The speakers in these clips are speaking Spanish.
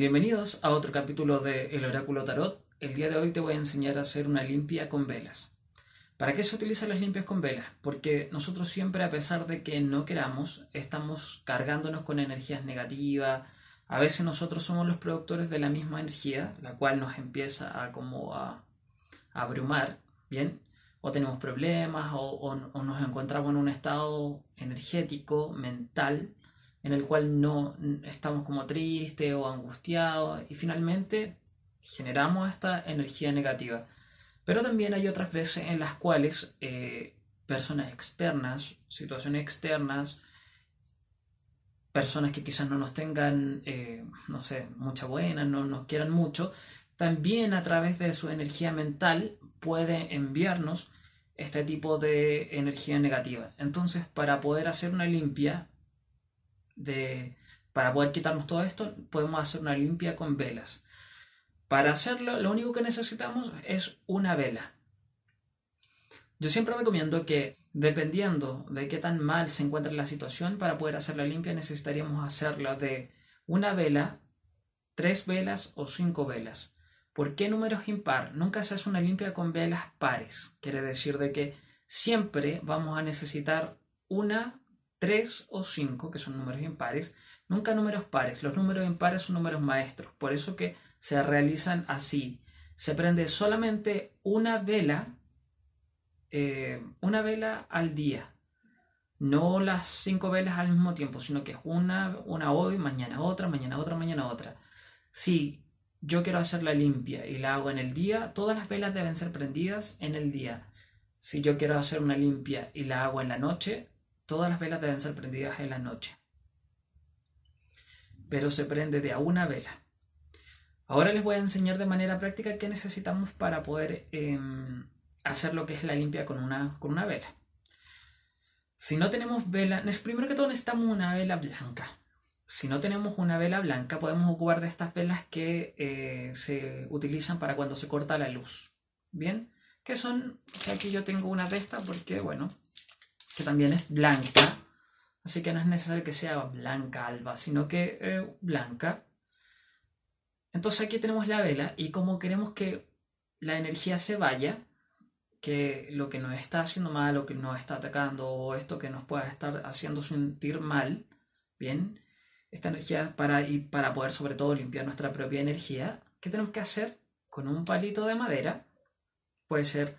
Bienvenidos a otro capítulo de El Oráculo Tarot. El día de hoy te voy a enseñar a hacer una limpia con velas. ¿Para qué se utilizan las limpias con velas? Porque nosotros siempre, a pesar de que no queramos, estamos cargándonos con energías negativas. A veces nosotros somos los productores de la misma energía, la cual nos empieza a como a, abrumar, ¿bien? O tenemos problemas o, nos encontramos en un estado energético, mental, en el cual no estamos como tristes o angustiados y finalmente generamos esta energía negativa. Pero también hay otras veces en las cuales eh, personas externas, situaciones externas, personas que quizás no nos tengan, eh, no sé, mucha buena, no nos quieran mucho, también a través de su energía mental puede enviarnos este tipo de energía negativa. Entonces, para poder hacer una limpia, de, para poder quitarnos todo esto, podemos hacer una limpia con velas. Para hacerlo, lo único que necesitamos es una vela. Yo siempre recomiendo que, dependiendo de qué tan mal se encuentra la situación, para poder hacer la limpia necesitaríamos hacerla de una vela, tres velas o cinco velas. ¿Por qué números impar? Nunca se hace una limpia con velas pares. Quiere decir de que siempre vamos a necesitar una 3 o 5, que son números impares, nunca números pares. Los números impares son números maestros, por eso que se realizan así. Se prende solamente una vela, eh, una vela al día. No las cinco velas al mismo tiempo, sino que es una, una hoy, mañana otra, mañana otra, mañana otra. Si yo quiero hacerla limpia y la hago en el día, todas las velas deben ser prendidas en el día. Si yo quiero hacer una limpia y la hago en la noche, Todas las velas deben ser prendidas en la noche. Pero se prende de a una vela. Ahora les voy a enseñar de manera práctica qué necesitamos para poder em, hacer lo que es la limpia con una, con una vela. Si no tenemos vela, primero que todo necesitamos una vela blanca. Si no tenemos una vela blanca, podemos ocupar de estas velas que eh, se utilizan para cuando se corta la luz. Bien, que son, aquí yo tengo una de estas porque, bueno, también es blanca. Así que no es necesario que sea blanca alba, sino que eh, blanca. Entonces aquí tenemos la vela y como queremos que la energía se vaya, que lo que nos está haciendo mal o que nos está atacando o esto que nos pueda estar haciendo sentir mal, bien, esta energía para, y para poder sobre todo limpiar nuestra propia energía, ¿qué tenemos que hacer? Con un palito de madera, puede ser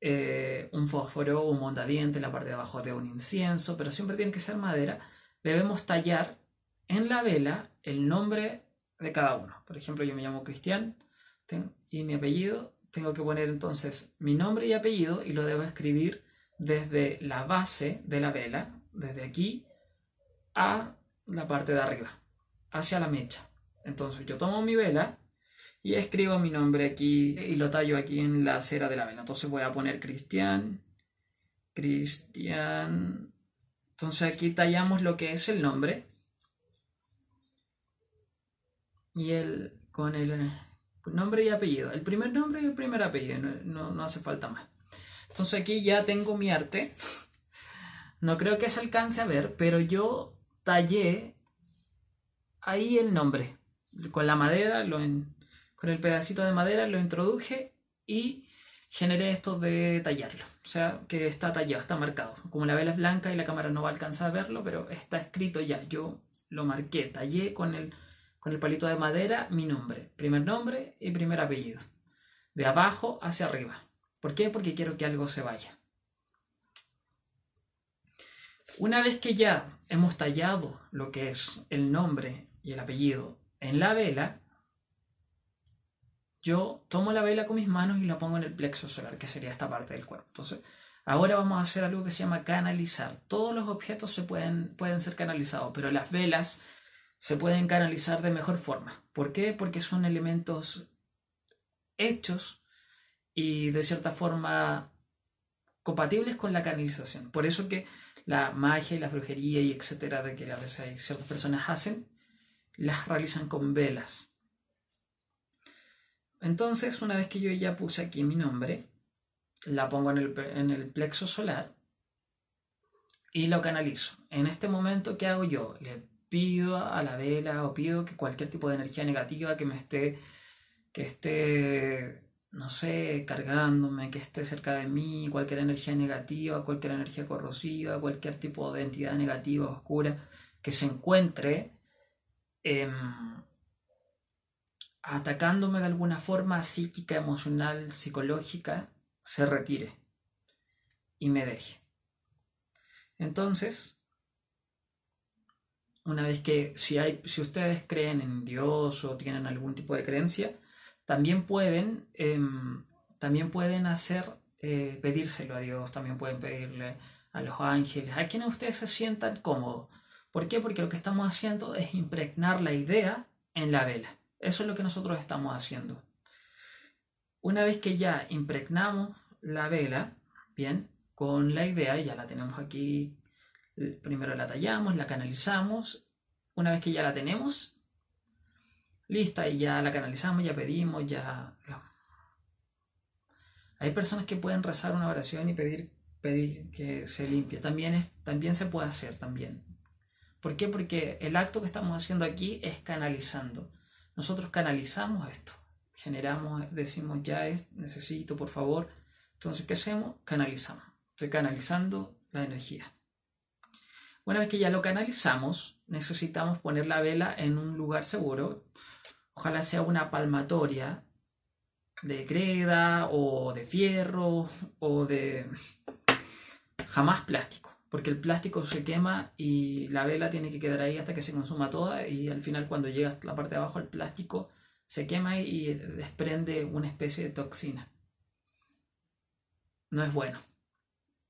eh, un fósforo, un montadiente, la parte de abajo de un incienso, pero siempre tiene que ser madera, debemos tallar en la vela el nombre de cada uno. Por ejemplo, yo me llamo Cristian y mi apellido, tengo que poner entonces mi nombre y apellido y lo debo escribir desde la base de la vela, desde aquí a la parte de arriba, hacia la mecha. Entonces yo tomo mi vela, y escribo mi nombre aquí y lo tallo aquí en la cera de la vela. Entonces voy a poner Cristian, Cristian. Entonces aquí tallamos lo que es el nombre. Y el con el nombre y apellido. El primer nombre y el primer apellido. No, no hace falta más. Entonces aquí ya tengo mi arte. No creo que se alcance a ver, pero yo tallé ahí el nombre. Con la madera lo, con el pedacito de madera lo introduje y generé esto de tallarlo. O sea, que está tallado, está marcado. Como la vela es blanca y la cámara no va a alcanzar a verlo, pero está escrito ya. Yo lo marqué, tallé con el, con el palito de madera mi nombre. Primer nombre y primer apellido. De abajo hacia arriba. ¿Por qué? Porque quiero que algo se vaya. Una vez que ya hemos tallado lo que es el nombre y el apellido en la vela, yo tomo la vela con mis manos y la pongo en el plexo solar, que sería esta parte del cuerpo. Entonces, ahora vamos a hacer algo que se llama canalizar. Todos los objetos se pueden, pueden ser canalizados, pero las velas se pueden canalizar de mejor forma. ¿Por qué? Porque son elementos hechos y de cierta forma compatibles con la canalización. Por eso que la magia y la brujería y etcétera, de que a veces hay ciertas personas hacen, las realizan con velas. Entonces, una vez que yo ya puse aquí mi nombre, la pongo en el, plexo solar y lo canalizo. En este momento, ¿qué hago yo? Le pido a la vela o pido que cualquier tipo de energía negativa que me esté, que esté, no sé, cargándome, que esté cerca de mí, cualquier energía negativa, cualquier energía corrosiva, cualquier tipo de entidad negativa, oscura, que se encuentre em, atacándome de alguna forma psíquica, emocional, psicológica, se retire y me deje. Entonces, una vez que si, hay, si ustedes creen en Dios o tienen algún tipo de creencia, también pueden, em, también pueden hacer, eh, pedírselo a Dios, también pueden pedirle a los ángeles, a quienes ustedes se sientan cómodos. ¿Por qué? Porque lo que estamos haciendo es impregnar la idea en la vela. Eso es lo que nosotros estamos haciendo. Una vez que ya impregnamos la vela, bien, con la idea, ya la tenemos aquí, primero la tallamos, la canalizamos, una vez que ya la tenemos, lista y ya la canalizamos, ya pedimos, ya... Hay personas que pueden rezar una oración y pedir, pedir que se limpie. También, también se puede hacer, también. ¿Por qué? Porque el acto que estamos haciendo aquí es canalizando. Nosotros canalizamos esto, generamos, decimos ya es, necesito, por favor. Entonces, ¿qué hacemos? Canalizamos. Estoy canalizando la energía. Una vez que ya lo canalizamos, necesitamos poner la vela en un lugar seguro. Ojalá sea una palmatoria de greda o de fierro o de... jamás plástico porque el plástico se quema y la vela tiene que quedar ahí hasta que se consuma toda y al final cuando llega a la parte de abajo el plástico se quema y desprende una especie de toxina. No es bueno.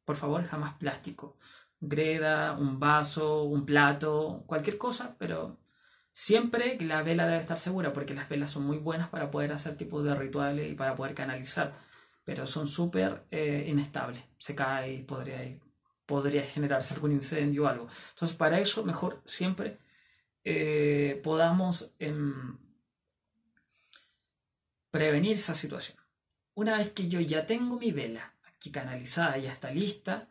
Por favor, jamás plástico. Greda, un vaso, un plato, cualquier cosa, pero siempre la vela debe estar segura porque las velas son muy buenas para poder hacer tipos de rituales y para poder canalizar, pero son súper eh, inestables. Se cae y podría ir podría generarse algún incendio o algo. Entonces, para eso, mejor siempre eh, podamos em, prevenir esa situación. Una vez que yo ya tengo mi vela aquí canalizada, ya está lista,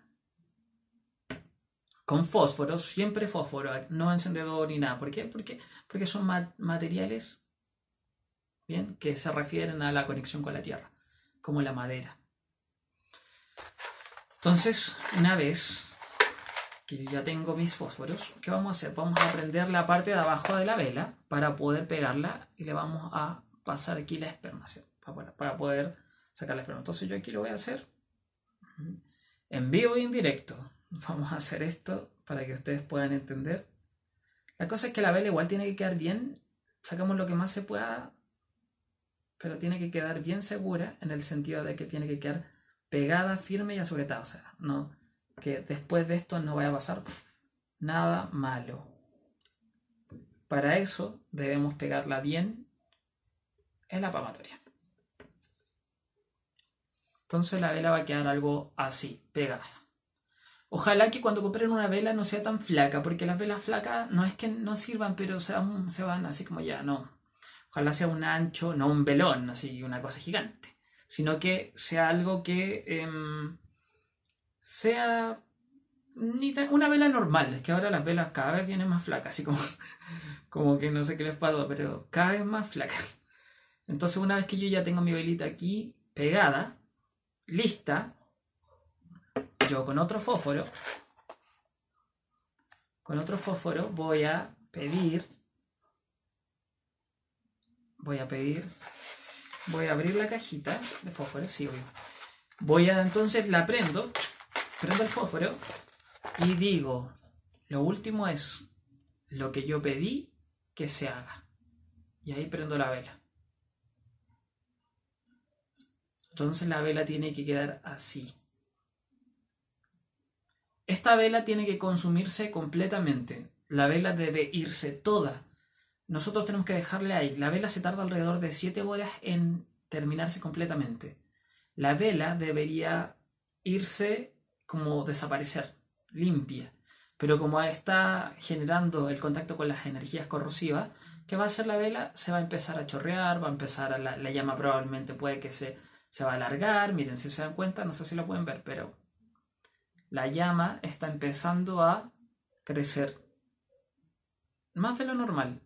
con fósforo, siempre fósforo, no encendedor ni nada. ¿Por qué? Porque, porque son materiales ¿bien? que se refieren a la conexión con la tierra, como la madera. Entonces, una vez que yo ya tengo mis fósforos, ¿qué vamos a hacer? Vamos a prender la parte de abajo de la vela para poder pegarla y le vamos a pasar aquí la esperma, para, poder sacar la esperma. Entonces yo aquí lo voy a hacer en vivo y en directo. Vamos a hacer esto para que ustedes puedan entender. La cosa es que la vela igual tiene que quedar bien, sacamos lo que más se pueda, pero tiene que quedar bien segura en el sentido de que tiene que quedar pegada, firme y sujetada. O sea, no, que después de esto no vaya a pasar nada malo. Para eso debemos pegarla bien en la palmatoria. Entonces la vela va a quedar algo así, pegada. Ojalá que cuando compren una vela no sea tan flaca, porque las velas flacas no es que no sirvan, pero se van, se van así como ya, no. Ojalá sea un ancho, no un velón, así una cosa gigante sino que sea algo que em, sea una vela normal. Es que ahora las velas cada vez vienen más flacas, así como, como que no sé qué les pasa, pero cada vez más flacas. Entonces una vez que yo ya tengo mi velita aquí pegada, lista, yo con otro fósforo, con otro fósforo voy a pedir, voy a pedir Voy a abrir la cajita de fósforo, sí, voy. Voy a, entonces la prendo, prendo el fósforo y digo, lo último es lo que yo pedí que se haga. Y ahí prendo la vela. Entonces la vela tiene que quedar así. Esta vela tiene que consumirse completamente. La vela debe irse toda nosotros tenemos que dejarle ahí. La vela se tarda alrededor de 7 horas en terminarse completamente. La vela debería irse como desaparecer, limpia. Pero como está generando el contacto con las energías corrosivas, ¿qué va a hacer la vela? Se va a empezar a chorrear, va a empezar a la, llama probablemente puede que se, se va a alargar. Miren, si se dan cuenta, no sé si lo pueden ver, pero la llama está empezando a crecer más de lo normal.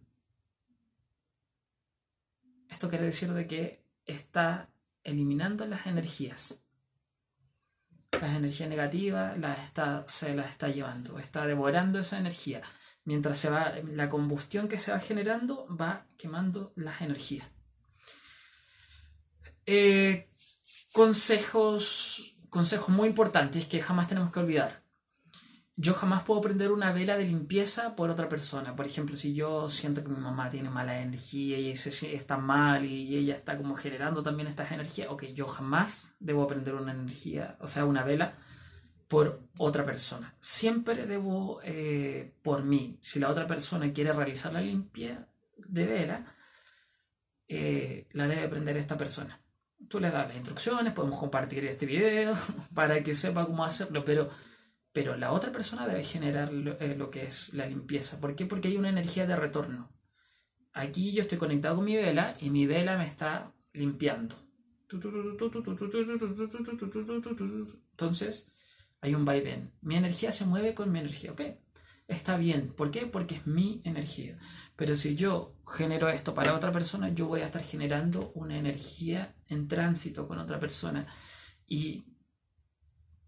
Esto quiere decir de que está eliminando las energías. Las energías negativas está, se las está llevando, está devorando esa energía. Mientras se va, la combustión que se va generando va quemando las energías. Eh, consejos, consejos muy importantes que jamás tenemos que olvidar yo jamás puedo prender una vela de limpieza por otra persona. Por ejemplo, si yo siento que mi mamá tiene mala energía y está mal y ella está como generando también estas energías, ok, yo jamás debo prender una energía, o sea, una vela por otra persona. Siempre debo eh, por mí. Si la otra persona quiere realizar la limpia de vela, eh, la debe prender esta persona. Tú le das las instrucciones, podemos compartir este video para que sepa cómo hacerlo, pero pero la otra persona debe generar eh, lo, que es la limpieza. ¿Por qué? Porque hay una energía de retorno. Aquí yo estoy conectado con mi vela y mi vela me está limpiando. Entonces, hay un vaivén. Mi energía se mueve con mi energía, ¿ok? Está bien. ¿Por qué? Porque es mi energía. Pero si yo genero esto para otra persona, yo voy a estar generando una energía en tránsito con otra persona. Y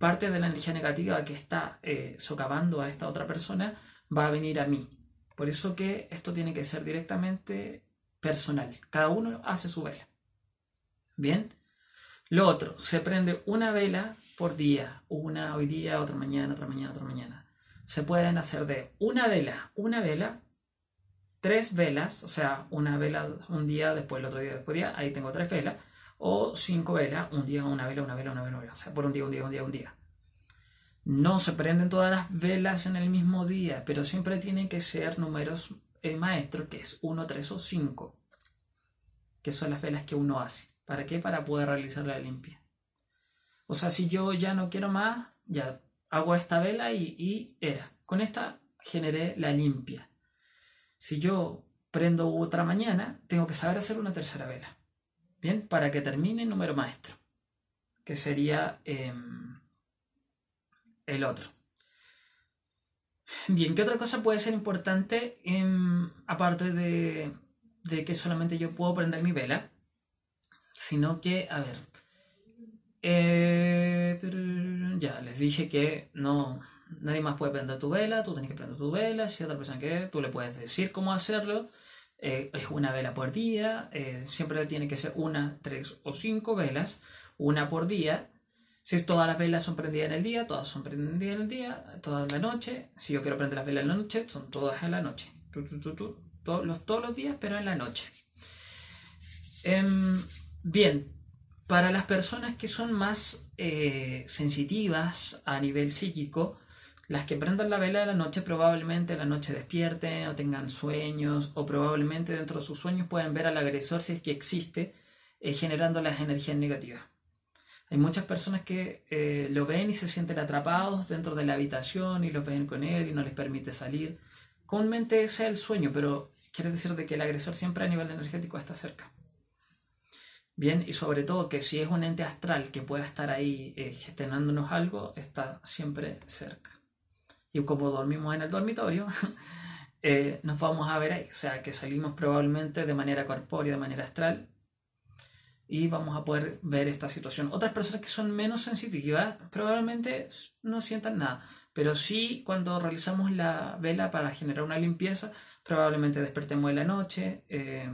parte de la energía negativa que está eh, socavando a esta otra persona va a venir a mí. Por eso que esto tiene que ser directamente personal. Cada uno hace su vela. Bien. Lo otro, se prende una vela por día. Una hoy día, otra mañana, otra mañana, otra mañana. Se pueden hacer de una vela, una vela, tres velas, o sea, una vela un día, después el otro día, después día, ahí tengo tres velas o cinco velas, un día una vela, una vela, una vela, una vela, o sea, por un día, un día, un día, un día. No se prenden todas las velas en el mismo día, pero siempre tienen que ser números eh, maestros, que es 1, 3 o 5, que son las velas que uno hace. ¿Para qué? Para poder realizar la limpia. O sea, si yo ya no quiero más, ya hago esta vela y, y era. Con esta generé la limpia. Si yo prendo otra mañana, tengo que saber hacer una tercera vela. Bien, para que termine el número maestro, que sería em, el otro. Bien, ¿qué otra cosa puede ser importante em, aparte de, que solamente yo puedo prender mi vela? Sino que, a ver, eh, ya les dije que no, nadie más puede prender tu vela, tú tienes que prender tu vela, si otra persona que tú le puedes decir cómo hacerlo eh, es una vela por día, eh, siempre tiene que ser una, tres o cinco velas, una por día. Si todas las velas son prendidas en el día, todas son prendidas en el día, todas en la noche. Si yo quiero prender las velas en la noche, son todas en la noche. todos, los, todos los días, pero en la noche. Em, bien, para las personas que son más eh, sensitivas a nivel psíquico, las que prendan la vela de la noche probablemente la noche despierten o tengan sueños o probablemente dentro de sus sueños puedan ver al agresor si es que existe eh, generando las energías negativas. Hay muchas personas que eh, lo ven y se sienten atrapados dentro de la habitación y lo ven con él y no les permite salir. Comúnmente ese es el sueño, pero quiere decir de que el agresor siempre a nivel energético está cerca. Bien, y sobre todo que si es un ente astral que pueda estar ahí eh, gestionándonos algo, está siempre cerca y como dormimos en el dormitorio, eh, nos vamos a ver ahí. O sea, que salimos probablemente de manera corpórea, de manera astral, y vamos a poder ver esta situación. Otras personas que son menos sensitivas probablemente no sientan nada, pero sí cuando realizamos la vela para generar una limpieza, probablemente despertemos en la noche, eh,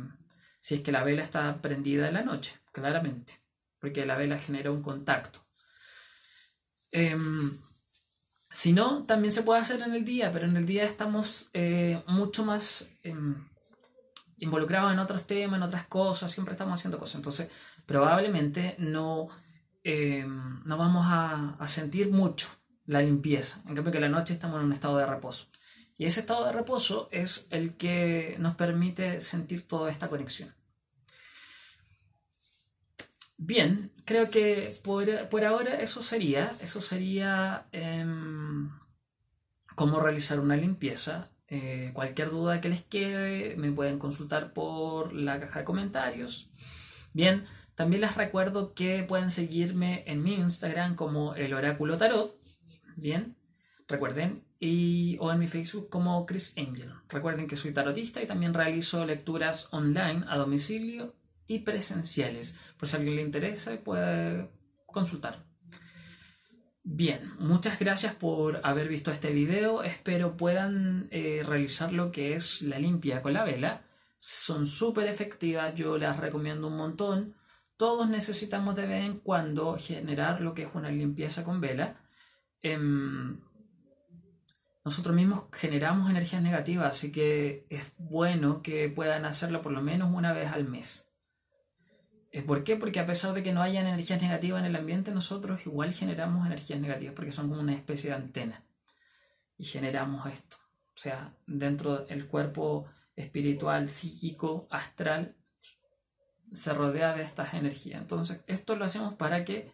si es que la vela está prendida en la noche, claramente, porque la vela genera un contacto. Em, si no, también se puede hacer en el día, pero en el día estamos eh, mucho más em, involucrados en otros temas, en otras cosas, siempre estamos haciendo cosas. Entonces, probablemente no, em, no vamos a, sentir mucho la limpieza. En cambio, que la noche estamos en un estado de reposo. Y ese estado de reposo es el que nos permite sentir toda esta conexión. Bien, creo que por, ahora eso sería, eso sería em, cómo realizar una limpieza. Eh, cualquier duda que les quede me pueden consultar por la caja de comentarios. Bien, también les recuerdo que pueden seguirme en mi Instagram como el oráculo tarot. Bien, Recuerden, y, o en mi Facebook como Chris Angel. Recuerden que soy tarotista y también realizo lecturas online a domicilio y presenciales. Por si alguien le interesa, puede consultar. Bien, muchas gracias por haber visto este video. Espero puedan eh, realizar lo que es la limpia con la vela. Son súper efectivas, yo las recomiendo un montón. Todos necesitamos de vez en cuando generar lo que es una limpieza con vela. Em, nosotros mismos generamos energías negativas, así que es bueno que puedan hacerlo por lo menos una vez al mes. Eh, ¿Por qué? Porque a pesar de que no haya energías negativas en el ambiente, nosotros igual generamos energías negativas porque son como una especie de antena. Y generamos esto. O sea, dentro del cuerpo espiritual, psíquico, astral, se rodea de estas energías. Entonces, esto lo hacemos para que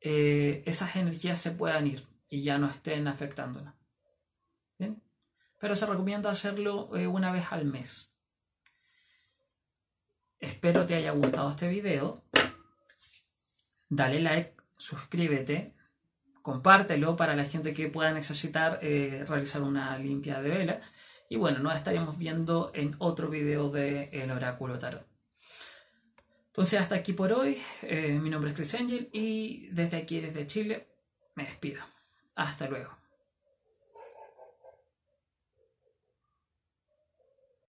eh, esas energías se puedan ir y ya no estén afectándonos. Pero se recomienda hacerlo eh, una vez al mes. Espero te haya gustado este video. Dale like, suscríbete, compártelo para la gente que pueda necesitar eh, realizar una limpia de vela. Y bueno, nos estaremos viendo en otro video de El Oráculo Tarot. Entonces, hasta aquí por hoy. Eh, mi nombre es Chris Angel y desde aquí, desde Chile, me despido. Hasta luego.